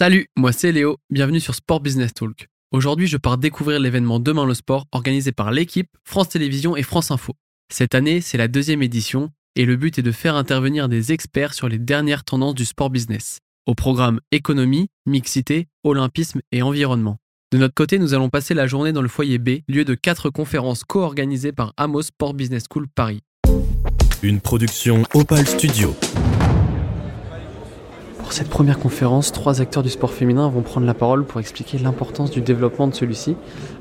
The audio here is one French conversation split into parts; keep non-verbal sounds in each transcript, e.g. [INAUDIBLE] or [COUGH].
Salut, moi c'est Léo, bienvenue sur Sport Business Talk. Aujourd'hui, je pars découvrir l'événement Demain le sport organisé par l'équipe, France Télévisions et France Info. Cette année, c'est la deuxième édition et le but est de faire intervenir des experts sur les dernières tendances du sport business. Au programme économie, mixité, olympisme et environnement. De notre côté, nous allons passer la journée dans le foyer B, lieu de quatre conférences co-organisées par Amos Sport Business School Paris. Une production Opal Studio. Pour cette première conférence, trois acteurs du sport féminin vont prendre la parole pour expliquer l'importance du développement de celui-ci.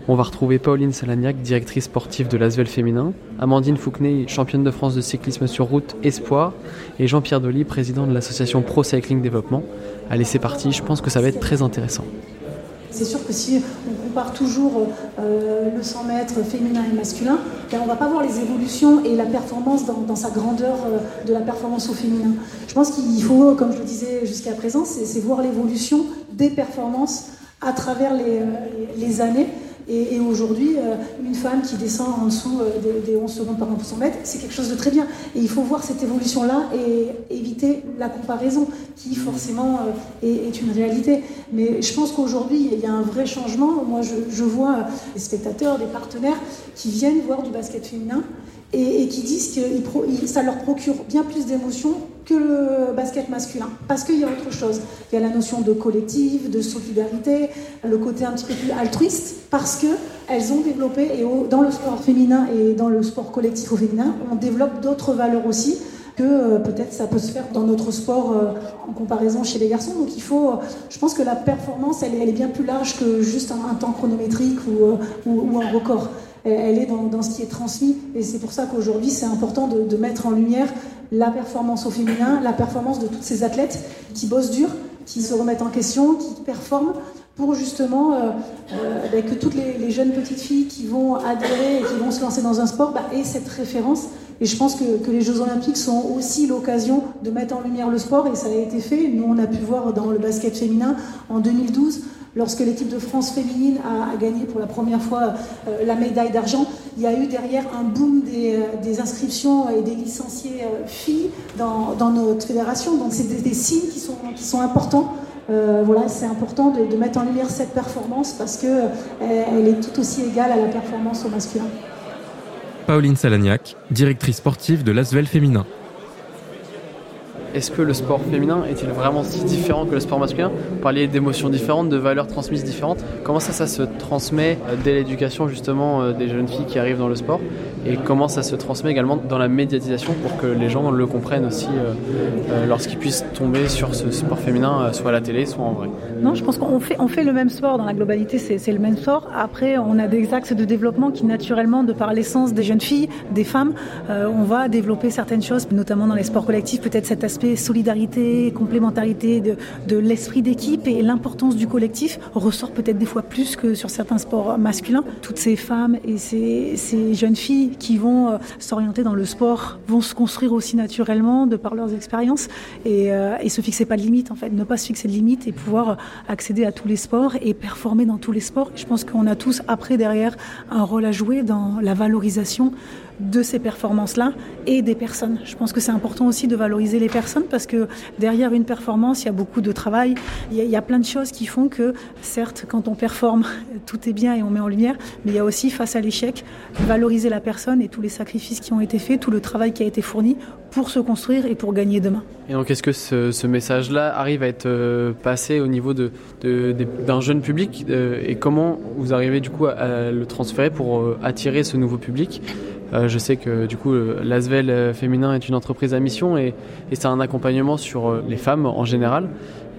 On va retrouver Pauline Salagnac, directrice sportive de l'Asvel féminin, Amandine Fouquenet, championne de France de cyclisme sur route Espoir, et Jean-Pierre Dolly, président de l'association Pro Cycling Développement. Allez, c'est parti, je pense que ça va être très intéressant. C'est sûr que si on compare toujours euh, le 100 mètres féminin et masculin, ben, on ne va pas voir les évolutions et la performance dans, sa grandeur euh, de la performance au féminin. Je pense qu'il faut, comme je le disais jusqu'à présent, c'est voir l'évolution des performances à travers les, euh, les années. Et, aujourd'hui, euh, une femme qui descend en dessous euh, des, 11 secondes par 100 mètres, c'est quelque chose de très bien. Et il faut voir cette évolution-là et éviter la comparaison qui forcément euh, est, une réalité. Mais je pense qu'aujourd'hui, il y a un vrai changement. Moi, je, vois des spectateurs, des partenaires qui viennent voir du basket féminin et, qui disent que ça leur procure bien plus d'émotions que le basket masculin. Parce qu'il y a autre chose. Il y a la notion de collectif, de solidarité, le côté un petit peu plus altruiste, parce qu'elles ont développé, et dans le sport féminin et dans le sport collectif au féminin, on développe d'autres valeurs aussi que euh, peut-être ça peut se faire dans notre sport euh, en comparaison chez les garçons. Donc il faut, euh, je pense que la performance, elle, est bien plus large que juste un, temps chronométrique ou, un record. Elle, est dans, ce qui est transmis et c'est pour ça qu'aujourd'hui c'est important de, mettre en lumière la performance au féminin, la performance de toutes ces athlètes qui bossent dur, qui se remettent en question, qui performent pour justement euh, euh, que toutes les, jeunes petites filles qui vont adhérer et qui vont se lancer dans un sport bah, aient cette référence. Et je pense que, les Jeux Olympiques sont aussi l'occasion de mettre en lumière le sport et ça a été fait. Nous, on a pu voir dans le basket féminin en 2012 lorsque l'équipe de France féminine a, gagné pour la première fois euh, la médaille d'argent, il y a eu derrière un boom des, euh, inscriptions et des licenciés euh, filles dans, notre fédération. Donc c'est des, signes qui sont, importants. voilà, c'est important de, mettre en lumière cette performance parce qu'elle elle est tout aussi égale à la performance au masculin. Pauline Salagnac, directrice sportive de l'Asvel féminin. Est-ce que le sport féminin est-il vraiment si différent que le sport masculin Vous parliez d'émotions différentes, de valeurs transmises différentes. Comment ça, ça se transmet euh, dès l'éducation justement euh, des jeunes filles qui arrivent dans le sport Et comment ça se transmet également dans la médiatisation pour que les gens le comprennent aussi euh, lorsqu'ils puissent tomber sur ce sport féminin, soit à la télé, soit en vrai Non, je pense qu'on fait, on fait le même sport dans la globalité, c'est le même sport. Après, on a des axes de développement qui naturellement, de par l'essence des jeunes filles, des femmes, on va développer certaines choses, notamment dans les sports collectifs, peut-être cet aspect solidarité, complémentarité de, l'esprit d'équipe et l'importance du collectif ressort peut-être des fois plus que sur certains sports masculins. Toutes ces femmes et ces, ces jeunes filles qui vont euh, s'orienter dans le sport vont se construire aussi naturellement de par leurs expériences et, euh, et se fixer pas de limite en fait, ne pas se fixer de limite et pouvoir accéder à tous les sports et performer dans tous les sports. Je pense qu'on a tous après derrière un rôle à jouer dans la valorisation de ces performances-là et des personnes. Je pense que c'est important aussi de valoriser les personnes parce que derrière une performance, il y a beaucoup de travail, il y, a, plein de choses qui font que, certes, quand on performe, [LAUGHS] tout est bien et on met en lumière, mais il y a aussi, face à l'échec, valoriser la personne et tous les sacrifices qui ont été faits, tout le travail qui a été fourni pour se construire et pour gagner demain. Et donc, est-ce que ce, message-là arrive à être euh, passé au niveau d'un jeune public euh, et comment vous arrivez du coup à, le transférer pour euh, attirer ce nouveau public? Je sais que du coup l'Asvel euh, féminin est une entreprise à mission et, et c'est un accompagnement sur euh, les femmes en général.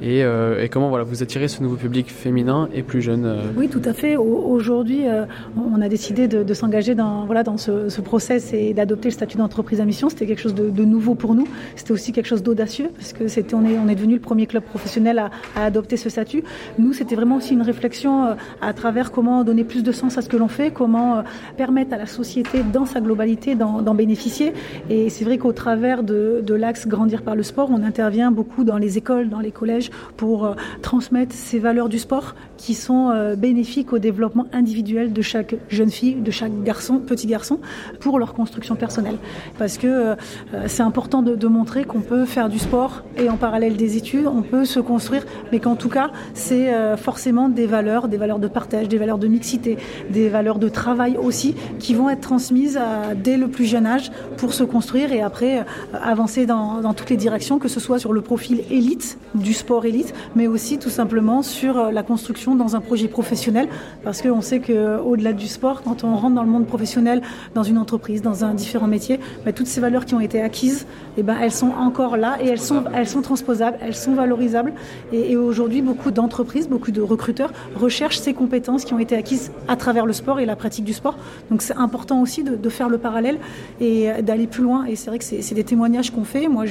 Euh, et, comment voilà, vous attirez ce nouveau public féminin et plus jeune euh Oui, tout à fait. Aujourd'hui, euh, on a décidé de, s'engager dans, voilà, dans ce, ce process et d'adopter le statut d'entreprise à mission. C'était quelque chose de, nouveau pour nous. C'était aussi quelque chose d'audacieux parce que c'était, on est, on est devenu le premier club professionnel à, adopter ce statut. Nous, c'était vraiment aussi une réflexion à travers comment donner plus de sens à ce que l'on fait, comment permettre à la société dans sa globalité d'en bénéficier. Et c'est vrai qu'au travers de, de l'axe grandir par le sport, on intervient beaucoup dans les écoles, dans les collèges, pour euh, transmettre ces valeurs du sport qui sont euh, bénéfiques au développement individuel de chaque jeune fille, de chaque garçon, petit garçon, pour leur construction personnelle. Parce que euh, c'est important de, montrer qu'on peut faire du sport et en parallèle des études, on peut se construire, mais qu'en tout cas, c'est forcément des valeurs, des valeurs de partage, des valeurs de mixité, des valeurs de travail aussi, qui vont être transmises dès le plus jeune âge pour se construire et après avancer dans toutes les directions, que ce soit sur le profil élite, du sport élite, mais aussi tout simplement sur la construction dans un projet professionnel, parce qu'on sait qu'au-delà du sport, quand on rentre dans le monde professionnel, dans une entreprise, dans un différent métier, bah, toutes ces valeurs qui ont été acquises, eh ben, elles sont encore là et elles sont, elles sont transposables, elles sont valorisables. Et, aujourd'hui, beaucoup d'entreprises, beaucoup de recruteurs recherchent ces compétences qui ont été acquises à travers le sport et la pratique du sport. Donc c'est important aussi de, faire le parallèle et d'aller plus loin. Et c'est vrai que c'est des témoignages qu'on fait. Moi,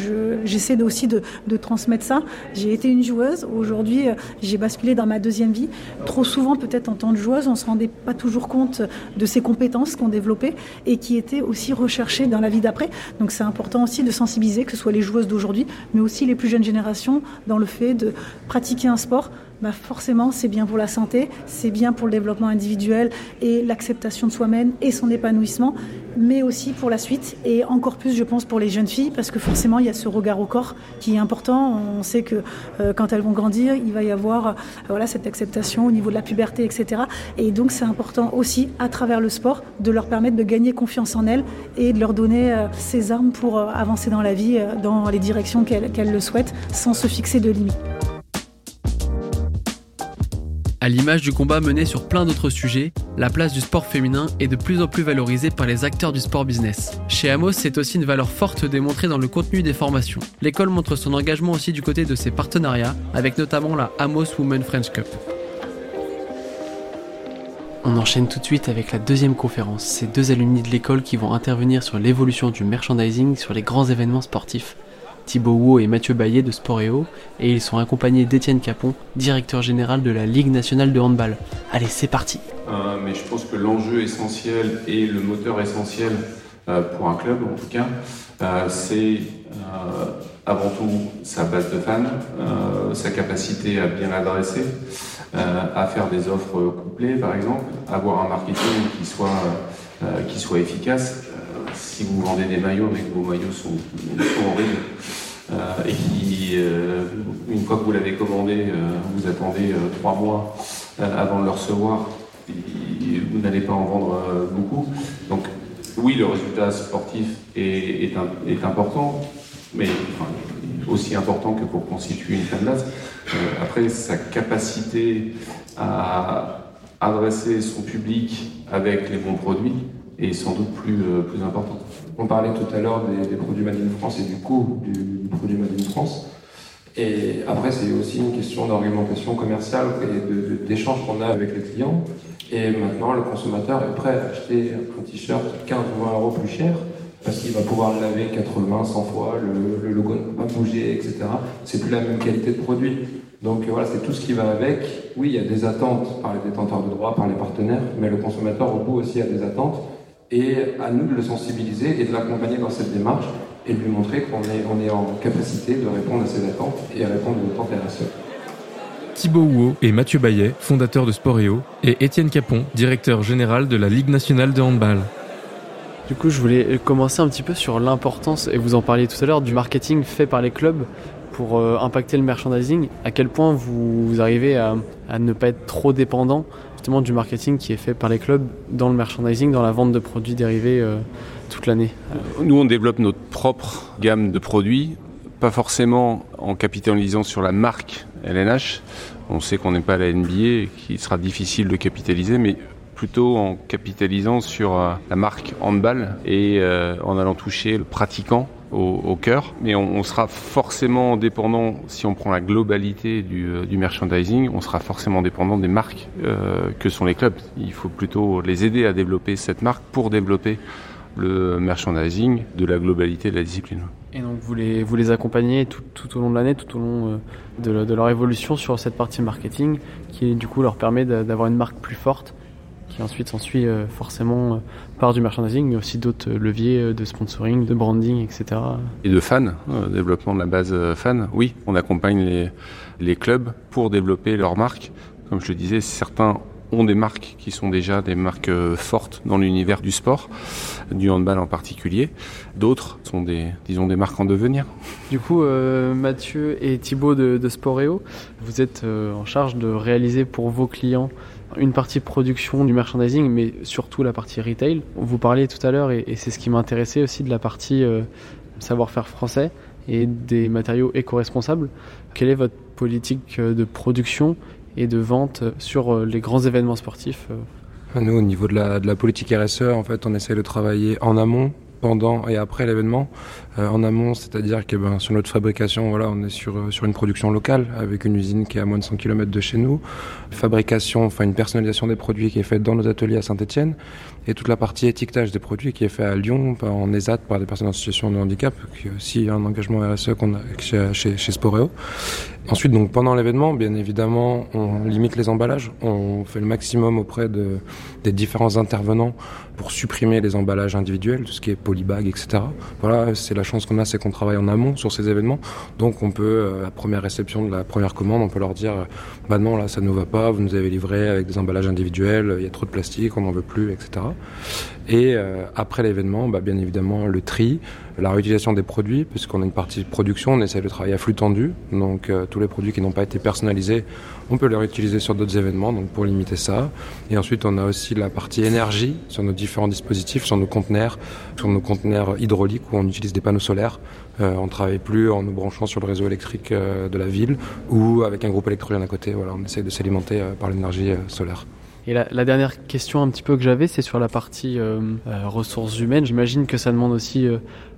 j'essaie je, aussi de, de transmettre ça. J'ai été une joueuse. Aujourd'hui, j'ai basculé dans ma deuxième vie. Trop souvent, peut-être en tant que joueuse, on ne se rendait pas toujours compte de ces compétences qu'on développait et qui étaient aussi recherchées dans la vie d'après. Donc c'est important aussi de sensibiliser, que ce soit les joueuses d'aujourd'hui, mais aussi les plus jeunes générations, dans le fait de pratiquer un sport bah forcément c'est bien pour la santé, c'est bien pour le développement individuel et l'acceptation de soi-même et son épanouissement, mais aussi pour la suite et encore plus je pense pour les jeunes filles parce que forcément il y a ce regard au corps qui est important. On sait que euh, quand elles vont grandir, il va y avoir euh, cette acceptation au niveau de la puberté, etc. Et donc c'est important aussi à travers le sport de leur permettre de gagner confiance en elles et de leur donner euh, ces armes pour avancer dans la vie, dans les directions qu'elles qu le souhaitent, sans se fixer de limites. À l'image du combat mené sur plein d'autres sujets, la place du sport féminin est de plus en plus valorisée par les acteurs du sport business. Chez Amos, c'est aussi une valeur forte démontrée dans le contenu des formations. L'école montre son engagement aussi du côté de ses partenariats, avec notamment la Amos Women French Cup. On enchaîne tout de suite avec la deuxième conférence. Ces deux alumni de l'école qui vont intervenir sur l'évolution du merchandising sur les grands événements sportifs. Thibaut et Mathieu Baillet de Sporeo, et ils sont accompagnés d'Étienne Capon, directeur général de la Ligue nationale de handball. Allez, c'est parti euh, Mais je pense que l'enjeu essentiel et le moteur essentiel euh, pour un club, en tout cas, euh, c'est avant tout sa base de fans, sa capacité à bien adresser, à faire des offres couplées, par exemple, avoir un marketing qui soit efficace si vous vendez des maillots mais que vos maillots sont, horribles euh, et qui, euh, une fois que vous l'avez commandé, euh, vous attendez trois mois avant de le recevoir, vous n'allez pas en vendre beaucoup. Donc oui, le résultat sportif est, important, mais aussi important que pour constituer une fanbase. après, sa capacité à adresser son public avec les bons produits, est sans doute plus, euh, plus. On parlait tout à l'heure des, produits Made in France et du coût du, du produit Made in France. Et après, c'est aussi une question d'argumentation commerciale et d'échange qu'on a avec les clients. Et maintenant, le consommateur est prêt à acheter un t-shirt 15 ou 20 euros plus cher parce qu'il va pouvoir le laver 80, 100 fois, le, le logo ne va pas bouger, etc. C'est plus la même qualité de produit. Donc voilà, c'est tout ce qui va avec. Oui, il y a des attentes par les détenteurs de droits, par les partenaires, mais le consommateur au bout aussi a des attentes et à nous de le sensibiliser et de l'accompagner dans cette démarche et de lui montrer qu'on est, on est en capacité de répondre à ses attentes et à répondre aux attentes RSE. Thibaut Houot et Mathieu Baillet, fondateurs de Sporeo, et Étienne Capon, directeur général de la Ligue nationale de handball. Du coup, je voulais commencer un petit peu sur l'importance, et vous en parliez tout à l'heure, du marketing fait par les clubs pour euh, impacter le merchandising. À quel point vous, vous arrivez à, à, ne pas être trop dépendant du marketing qui est fait par les clubs dans le merchandising, dans la vente de produits dérivés euh, toute l'année Nous, on développe notre propre gamme de produits, pas forcément en capitalisant sur la marque LNH. On sait qu'on n'est pas à la NBA et qu'il sera difficile de capitaliser, mais plutôt en capitalisant sur euh, la marque handball et euh, en allant toucher le pratiquant au, cœur. Mais on, sera forcément dépendant, si on prend la globalité du, euh, merchandising, on sera forcément dépendant des marques euh, que sont les clubs. Il faut plutôt les aider à développer cette marque pour développer le merchandising de la globalité de la discipline. Et donc vous les, vous les accompagnez tout, tout au long de l'année, tout au long euh, de, leur évolution sur cette partie marketing qui du coup leur permet d'avoir une marque plus forte qui ensuite s'ensuit forcément par du merchandising, mais aussi d'autres leviers de sponsoring, de branding, etc. Et de fans, développement de la base fan. Oui, on accompagne les, les clubs pour développer leurs marques. Comme je le disais, certains ont des marques qui sont déjà des marques euh, fortes dans l'univers du sport, du handball en particulier. D'autres sont des, des marques en devenir. Du coup, euh, Mathieu et Thibaut de, de Sporeo, vous êtes euh, en charge de réaliser pour vos clients une partie production du merchandising, mais surtout la partie retail. Vous parliez tout à l'heure, et, c'est ce qui m'intéressait aussi de la partie savoir-faire français et des matériaux éco-responsables. Quelle est votre politique de production et de vente sur euh, les grands événements sportifs euh. Nous, au niveau de la, politique RSE, en fait, on essaie de travailler en amont pendant et après l'événement. Euh, en amont, c'est-à-dire que ben, sur notre fabrication, voilà, on est sur, sur une production locale avec une usine qui est à moins de 100 km de chez nous. Fabrication, enfin une personnalisation des produits qui est faite dans nos ateliers à Saint-Etienne. Et toute la partie étiquetage des produits qui est fait à Lyon, en ESAT, par des personnes en situation de handicap, qui est aussi un engagement RSE qu'on a chez, chez, Sporeo. Ensuite, donc pendant l'événement, bien évidemment, on limite les emballages. On fait le maximum auprès de, des différents intervenants pour supprimer les emballages individuels, tout ce qui est polybag, etc. Voilà, c'est la chance qu'on a, c'est qu'on travaille en amont sur ces événements. Donc on peut, euh, à la première réception de la première commande, on peut leur dire, euh, bah non, là, ça ne nous va pas, vous nous avez livré avec des emballages individuels, il y a trop de plastique, on n'en veut plus, etc. Et euh, après l'événement, bah, bien évidemment, le tri, la réutilisation des produits, puisqu'on a une partie de production, on essaie de travailler à flux tendu. Donc tous les produits qui n'ont pas été personnalisés, on peut les réutiliser sur d'autres événements, donc pour limiter ça. Et ensuite, on a aussi la partie énergie sur nos différents dispositifs, sur nos conteneurs, sur nos conteneurs hydrauliques où on utilise des panneaux solaires. Euh, on ne travaille plus en nous branchant sur le réseau électrique euh, de la ville ou avec un groupe électrogène à côté. Voilà, on essaie de s'alimenter euh, par l'énergie solaire. Et la, dernière question un petit peu que j'avais, c'est sur la partie ressources humaines. J'imagine que ça demande aussi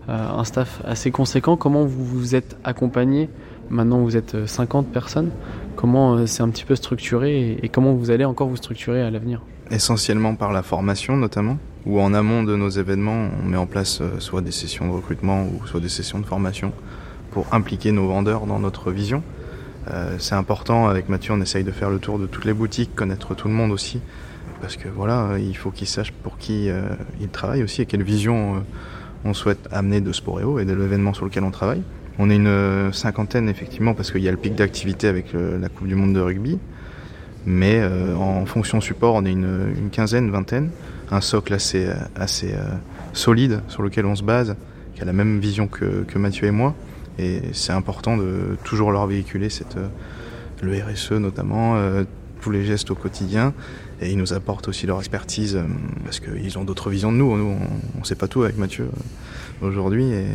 un staff assez conséquent. Comment vous vous êtes accompagné Maintenant, vous êtes 50 personnes. Comment c'est un petit peu structuré et comment vous allez encore vous structurer à l'avenir? Essentiellement par la formation notamment, où en amont de nos événements, on met en place euh, soit des sessions de recrutement ou soit des sessions de formation pour impliquer nos vendeurs dans notre vision. Euh, c'est important, avec Mathieu, on essaye de faire le tour de toutes les boutiques, connaître tout le monde aussi, parce que voilà, euh, il faut qu'ils sachent pour qui ils travaillent aussi et quelle vision on souhaite amener de Sporeo et de l'événement sur lequel on travaille. On est une cinquantaine effectivement parce qu'il y a le pic d'activité avec la Coupe du Monde de rugby. Mais euh, en fonction support, on est une, une, quinzaine, vingtaine. Un socle assez, assez euh, solide sur lequel on se base, qui a la même vision que, que Mathieu et moi. Et c'est important de toujours leur véhiculer euh, le RSE notamment, tous les gestes au quotidien. Et ils nous apportent aussi leur expertise parce qu'ils ont d'autres visions de nous. Nous, on ne sait pas tout avec Mathieu aujourd'hui. Et,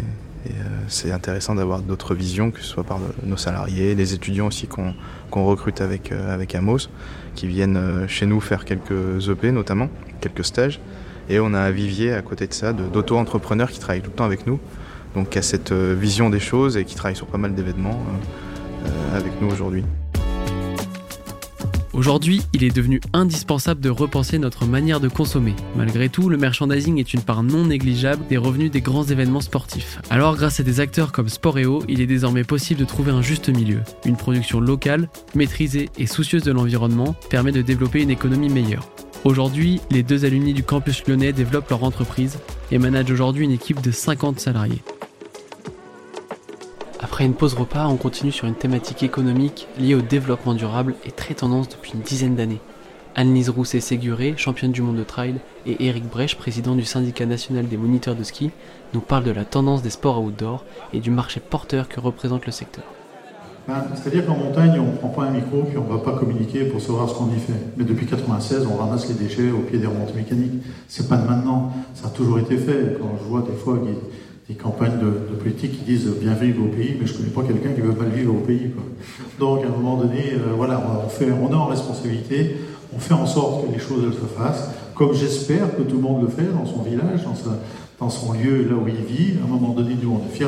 euh, c'est intéressant d'avoir d'autres visions, que ce soit par nos salariés, les étudiants aussi qu'on recrute avec, euh, avec Amos, qui viennent euh, chez nous faire quelques EP notamment, quelques stages. Et on a un vivier à côté de ça d'auto-entrepreneurs qui travaillent tout le temps avec nous, donc qui a cette vision des choses et qui travaillent sur pas mal d'événements avec nous aujourd'hui. Aujourd'hui, il est devenu indispensable de repenser notre manière de consommer. Malgré tout, le merchandising est une part non négligeable des revenus des grands événements sportifs. Alors grâce à des acteurs comme Sporeo, il est désormais possible de trouver un juste milieu. Une production locale, maîtrisée et soucieuse de l'environnement permet de développer une économie meilleure. Aujourd'hui, les deux alumni du campus lyonnais développent leur entreprise et managent aujourd'hui une équipe de 50 salariés. Après une pause repas, on continue sur une thématique économique liée au développement durable et très tendance depuis une dizaine d'années. Anne-Lise Rousset-Séguré, championne du monde de trail, et Eric Brech, président du syndicat national des moniteurs de ski, nous parlent de la tendance des sports outdoor et du marché porteur que représente le secteur. Ben, c'est-à-dire qu'en montagne, on ne prend pas un micro puis on ne va pas communiquer pour savoir ce qu'on y fait. Mais depuis 96, on ramasse les déchets au pied des remontées mécaniques. C'est pas de maintenant, ça a toujours été fait. Quand je vois des fois des campagnes de, politique qui disent bien vivre au pays, mais je ne connais pas quelqu'un qui veut mal vivre au pays. Donc à un moment donné, euh, voilà, on, fait, on est en responsabilité, on fait en sorte que les choses se fassent, comme j'espère que tout le monde le fait dans son village, dans, son lieu, là où il vit. À un moment donné, nous, on est fiers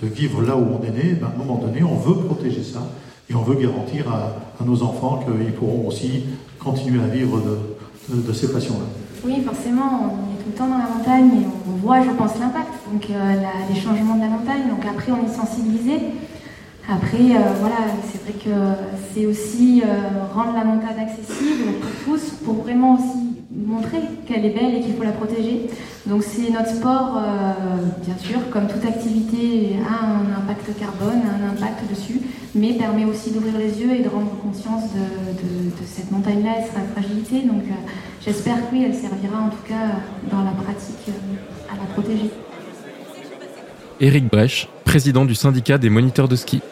de vivre, là où on est né. Ben, à un moment donné, on veut protéger ça et on veut garantir à, nos enfants qu'ils pourront aussi continuer à vivre de, de ces passions-là. Oui, forcément, le temps dans la montagne et on voit, je pense, l'impact, donc euh, les changements de la montagne. Donc après, on est sensibilisé. Après, euh, voilà, c'est vrai que c'est aussi euh, rendre la montagne accessible pour tous, pour vraiment aussi qu'elle est belle et qu'il faut la protéger. Donc c'est notre sport, euh, bien sûr, comme toute activité, a un impact carbone, un impact dessus, mais permet aussi d'ouvrir les yeux et de rendre conscience de, cette montagne-là et sa fragilité. Donc euh, j'espère que oui, elle servira en tout cas dans la pratique à la protéger. Éric Brèche, président du syndicat des moniteurs de ski.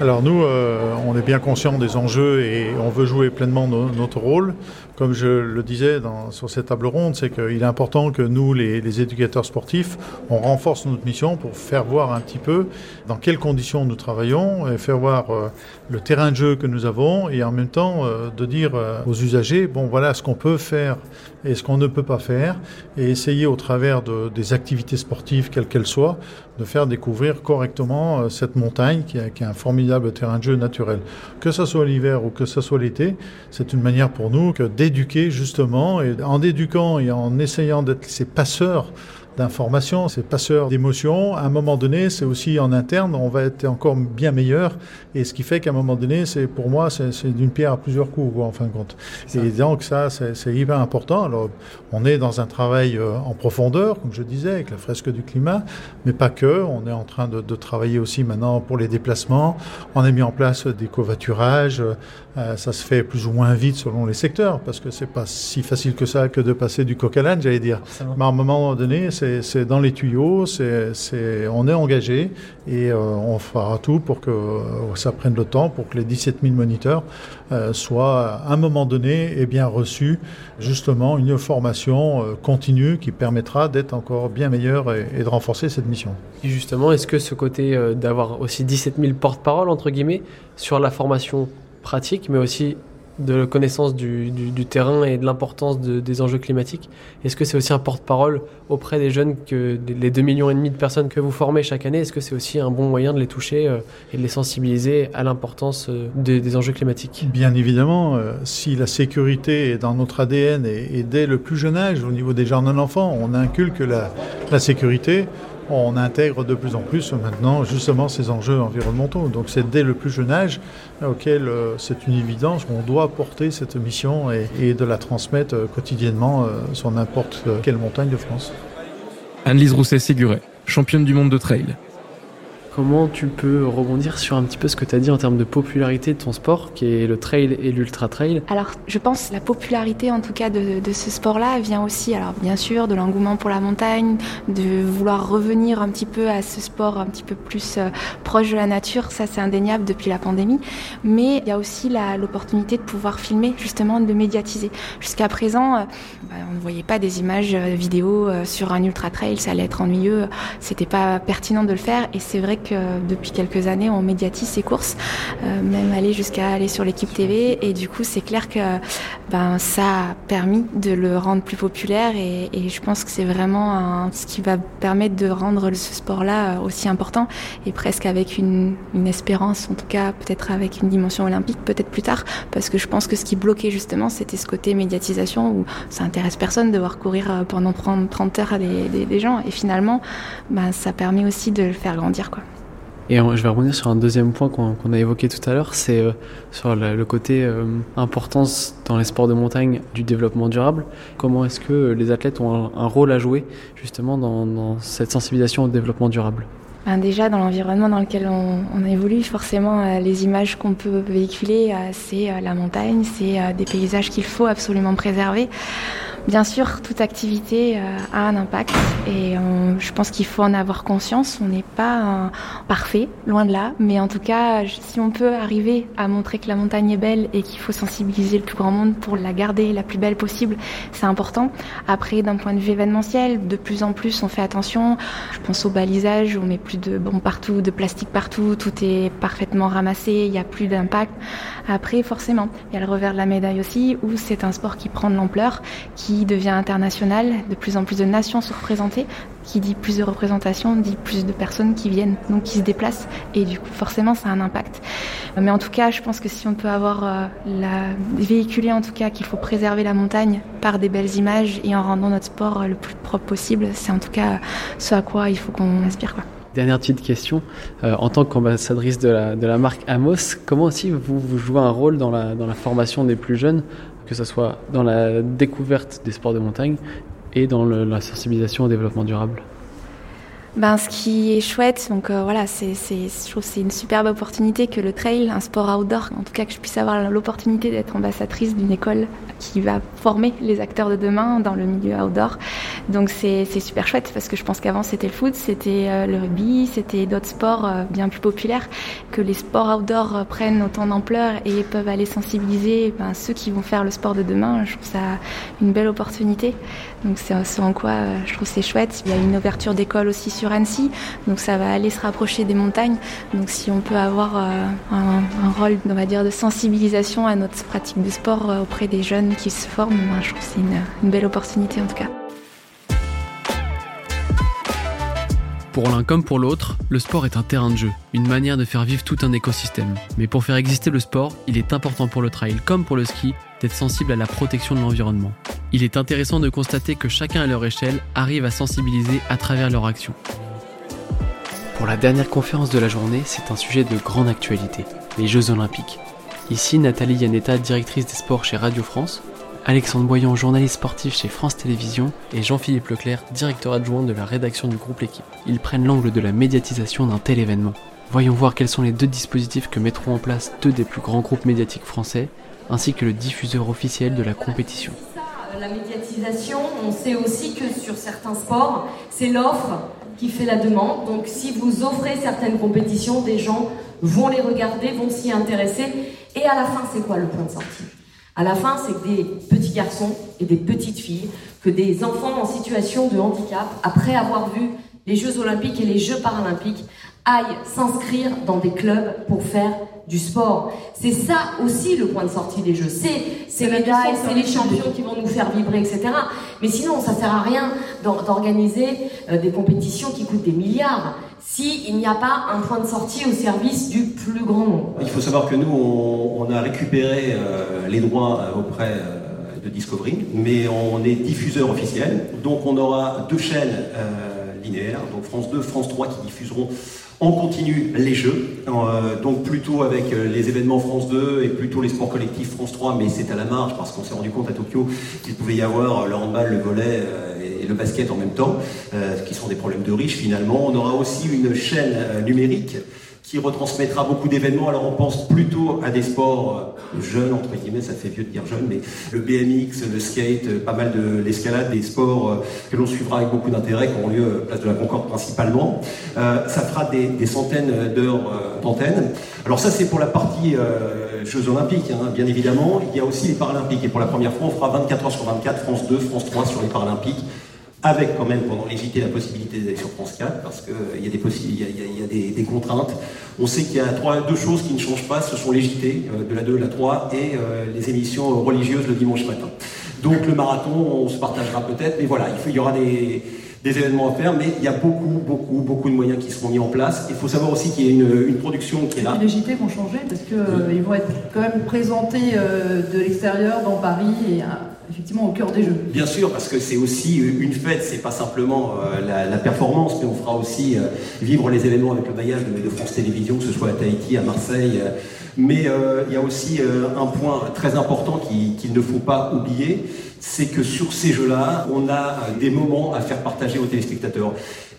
Alors nous, euh, on est bien conscient des enjeux et on veut jouer pleinement notre rôle. Comme je le disais dans, sur cette table ronde, c'est qu'il est important que nous, les, les, éducateurs sportifs, on renforce notre mission pour faire voir un petit peu dans quelles conditions nous travaillons, et faire voir euh, le terrain de jeu que nous avons et en même temps euh, de dire aux usagers, bon voilà ce qu'on peut faire et ce qu'on ne peut pas faire et essayer au travers de, des activités sportives, quelles qu'elles soient, de faire découvrir correctement cette montagne qui, est un formidable terrain de jeu naturel. Que ce soit l'hiver ou que ce soit l'été, c'est une manière pour nous que d'éduquer justement, et en éduquant et en essayant d'être ces passeurs d'informations, c'est passeur d'émotions. À un moment donné, c'est aussi en interne, on va être encore bien meilleur. Et ce qui fait qu'à un moment donné, c'est pour moi, c'est d'une pierre à plusieurs coups, en fin de compte. Et donc ça, c'est hyper important. Alors, on est dans un travail euh, en profondeur, comme je disais, avec la fresque du climat, mais pas que. On est en train de, de travailler aussi maintenant pour les déplacements. On a mis en place des covoiturages. Euh, ça se fait plus ou moins vite selon les secteurs, parce que c'est pas si facile que ça que de passer du coq à l'âne, j'allais dire. Mais à un moment donné, c'est dans les tuyaux, c'est, on est engagé et euh, on fera tout pour que euh, ça prenne le temps, pour que les 17 000 moniteurs soient à un moment donné et bien reçus justement une formation continue qui permettra d'être encore bien meilleur et, et, de renforcer cette mission. Et justement, est-ce que ce côté d'avoir aussi 17 000 porte-parole, entre guillemets, sur la formation pratique, mais aussi de la connaissance du, du, terrain et de l'importance de, des enjeux climatiques. Est-ce que c'est aussi un porte-parole auprès des jeunes que les 2 millions et demi de personnes que vous formez chaque année? Est-ce que c'est aussi un bon moyen de les toucher euh, et de les sensibiliser à l'importance euh, des, enjeux climatiques? Bien évidemment, euh, si la sécurité est dans notre ADN et, et, dès le plus jeune âge, au niveau des jardins d'enfants, on inculque la, la sécurité, on intègre de plus en plus maintenant justement ces enjeux environnementaux. Donc c'est dès le plus jeune âge auquel euh, c'est une évidence, on doit porter cette mission et, de la transmettre euh, quotidiennement euh, sur n'importe quelle montagne de France. Anne-Lise Rousset-Séguret, championne du monde de trail. Comment tu peux rebondir sur un petit peu ce que tu as dit en termes de popularité de ton sport, qui est le trail et l'ultra trail Alors, je pense la popularité en tout cas de, de ce sport-là vient aussi, alors bien sûr, de l'engouement pour la montagne, de vouloir revenir un petit peu à ce sport un petit peu plus euh, proche de la nature. Ça, c'est indéniable depuis la pandémie. Mais il y a aussi l'opportunité de pouvoir filmer, justement, de médiatiser. Jusqu'à présent, euh, bah, on ne voyait pas des images euh, vidéo euh, sur un ultra trail, ça allait être ennuyeux, c'était pas pertinent de le faire. Et c'est vrai que depuis quelques années, on médiatise ces courses, euh, même aller jusqu'à aller sur l'équipe TV. Et du coup, c'est clair que ben, ça a permis de le rendre plus populaire. Et, je pense que c'est vraiment ce qui va permettre de rendre ce sport-là euh, aussi important et presque avec une, une espérance, en tout cas peut-être avec une dimension olympique, peut-être plus tard. Parce que je pense que ce qui bloquait justement, c'était ce côté médiatisation où ça intéresse personne de voir courir euh, pendant 30, 30 heures des, des, des gens. Et finalement, ben, ça permet aussi de le faire grandir. quoi. Et je vais revenir sur un deuxième point qu'on a évoqué tout à l'heure, c'est euh, sur le, le côté euh, importance dans les sports de montagne du développement durable. Comment est-ce que les athlètes ont un, un, rôle à jouer justement dans, dans cette sensibilisation au développement durable? Ben Déjà, dans l'environnement dans lequel on, on évolue, forcément, euh, les images qu'on peut véhiculer, euh, c'est euh, la montagne, c'est des paysages qu'il faut absolument préserver. Bien sûr, toute activité euh, a un impact et on, je pense qu'il faut en avoir conscience. On n'est pas parfait, loin de là, mais en tout cas, si on peut arriver à montrer que la montagne est belle et qu'il faut sensibiliser le plus grand monde pour la garder la plus belle possible, c'est important. Après, d'un point de vue événementiel, de plus en plus, on fait attention. Je pense au balisage, on met plus de bombes partout, de plastique partout, tout est parfaitement ramassé, il n'y a plus d'impact. Après, forcément, il y a le revers de la médaille aussi, où c'est un sport qui prend de l'ampleur, qui devient international, de plus en plus de nations sont représentées, qui dit plus de représentation, dit plus de personnes qui viennent, donc qui se déplacent, et du coup forcément ça a un impact. Mais en tout cas, je pense que si on peut avoir euh, la en tout cas qu'il faut préserver la montagne par des belles images et en rendant notre sport le plus propre possible, c'est en tout cas ce à quoi il faut qu'on aspire Dernière petite question. Euh, en tant qu'ambassadrice de la, de la marque Amos, comment aussi vous, jouez un rôle dans la formation des plus jeunes, que ce soit dans la découverte des sports de montagne et dans la sensibilisation au développement durable ben, ce qui est chouette, donc euh, voilà, c'est, je trouve c'est une superbe opportunité que le trail, un sport outdoor, en tout cas que je puisse avoir l'opportunité d'être ambassadrice d'une école qui va former les acteurs de demain dans le milieu outdoor. Donc c'est, super chouette parce que je pense qu'avant c'était le foot, c'était euh, le rugby, c'était d'autres sports euh, bien plus populaires. Que les sports outdoor prennent autant d'ampleur et peuvent aller sensibiliser ben, ceux qui vont faire le sport de demain, je trouve ça une belle opportunité. Donc c'est ce en quoi je trouve c'est chouette. Il y a une ouverture d'école aussi sur Annecy, donc ça va aller se rapprocher des montagnes. Donc si on peut avoir euh, un, rôle, on va dire, de sensibilisation à notre pratique de sport euh, auprès des jeunes qui se forment, ben, je trouve que c'est une, belle opportunité en tout cas. Pour l'un comme pour l'autre, le sport est un terrain de jeu, une manière de faire vivre tout un écosystème. Mais pour faire exister le sport, il est important pour le trail comme pour le ski d'être sensible à la protection de l'environnement. Il est intéressant de constater que chacun à leur échelle arrive à sensibiliser à travers leur action. Pour la dernière conférence de la journée, c'est un sujet de grande actualité, les Jeux Olympiques. Ici, Nathalie Yanetta, directrice des sports chez Radio France, Alexandre Boyan, journaliste sportif chez France Télévisions, et Jean-Philippe Leclerc, directeur adjoint de la rédaction du groupe L'équipe. Ils prennent l'angle de la médiatisation d'un tel événement. Voyons voir quels sont les deux dispositifs que mettront en place deux des plus grands groupes médiatiques français, ainsi que le diffuseur officiel de la compétition. La médiatisation, on sait aussi que sur certains sports, c'est l'offre qui fait la demande. Donc si vous offrez certaines compétitions, des gens vont les regarder, vont s'y intéresser. Et à la fin, c'est quoi le point de sortie? À la fin, c'est que des petits garçons et des petites filles, que des enfants en situation de handicap, après avoir vu les Jeux olympiques et les Jeux paralympiques, aillent s'inscrire dans des clubs pour faire du sport. C'est ça aussi le point de sortie des Jeux. C'est ces médailles, c'est les champions qui vont nous faire vibrer, etc. Mais sinon, ça sert à rien d'organiser euh, des compétitions qui coûtent des milliards s'il n'y a pas un point de sortie au service du plus grand nombre. Il faut savoir que nous, on, a récupéré euh, les droits euh, auprès de Discovery, mais on est diffuseur officiel, donc on aura deux chaînes linéaires, donc France 2, France 3 qui diffuseront on continue les jeux, euh, donc plutôt avec euh, les événements France 2 et plutôt les sports collectifs France 3, mais c'est à la marge parce qu'on s'est rendu compte à Tokyo qu'il pouvait y avoir le handball, le volet euh, et le basket en même temps, qui sont des problèmes de riches finalement. On aura aussi une chaîne numérique qui retransmettra beaucoup d'événements. Alors on pense plutôt à des sports euh, jeunes, entre guillemets, ça fait vieux de dire jeune, mais le BMX, le skate, euh, pas mal de l'escalade, des sports euh, que l'on suivra avec beaucoup d'intérêt, qui auront lieu place de la Concorde principalement. ça fera des, centaines d'heures d'antenne. Alors ça c'est pour la partie Jeux Olympiques, hein, bien évidemment. Il y a aussi les Paralympiques. Et pour la première fois, on fera 24 heures sur 24, France 2, France 3 sur les Paralympiques avec quand même pendant les JT la possibilité d'aller sur France 4 parce qu'il y a, des, y a, des, des, contraintes. On sait qu'il y a trois, deux choses qui ne changent pas, ce sont les JT euh, de la 2, la 3 et euh, les émissions religieuses le dimanche matin. Donc le marathon, on se partagera peut-être, mais voilà, il, il y aura des, des événements à faire, mais il y a beaucoup, beaucoup, beaucoup de moyens qui seront mis en place. Il faut savoir aussi qu'il y a une, une, production qui est là. Les JT vont changer parce qu'ils euh, vont être quand même présentés de l'extérieur dans Paris et effectivement au cœur des jeux. Bien sûr, parce que c'est aussi une fête, c'est pas simplement euh, la, performance, mais on fera aussi euh, vivre les événements avec le maillage de, France Télévisions, que ce soit à Tahiti, à Marseille. Euh. mais il y a aussi un point très important qu'il ne faut pas oublier, c'est que sur ces jeux-là, on a des moments à faire partager aux téléspectateurs.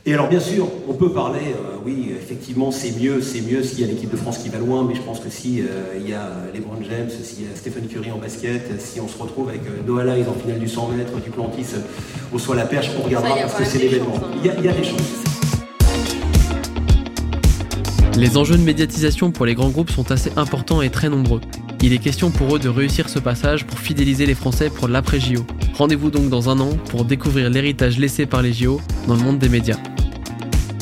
Et alors bien sûr, on peut parler, euh, oui, effectivement, c'est mieux, c'est mieux s'il y a l'équipe de France qui va loin, mais je pense que si euh, il y a LeBron James, s'il y a Stephen Curry en basket, si on se retrouve avec euh, Noah Lyles en finale du 100 mètres, du Plantis au soit la perche, on regardera parce que c'est l'événement. Hein. Il, il y a des chances. Les enjeux de médiatisation pour les grands groupes sont assez importants et très nombreux. Il est question pour eux de réussir ce passage pour fidéliser les Français pour l'après-JO. Rendez-vous donc dans un an pour découvrir l'héritage laissé par les JO dans le monde des médias.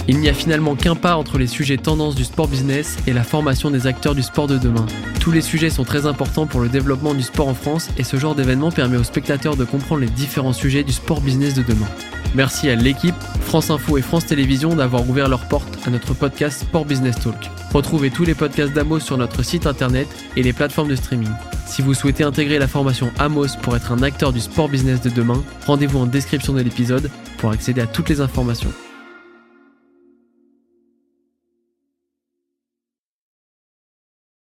Il n'y a finalement qu'un pas entre les sujets tendances du sport business et la formation des acteurs du sport de demain. Tous les sujets sont très importants pour le développement du sport en France et ce genre d'événement permet aux spectateurs de comprendre les différents sujets du sport business de demain. Merci à l'équipe, France Info et France Télévisions d'avoir ouvert leurs portes à notre podcast Sport Business Talk. Retrouvez tous les podcasts d'Amos sur notre site internet et les plateformes de streaming. Si vous souhaitez intégrer la formation Amos pour être un acteur du sport business de demain, rendez-vous en description de l'épisode pour accéder à toutes les informations.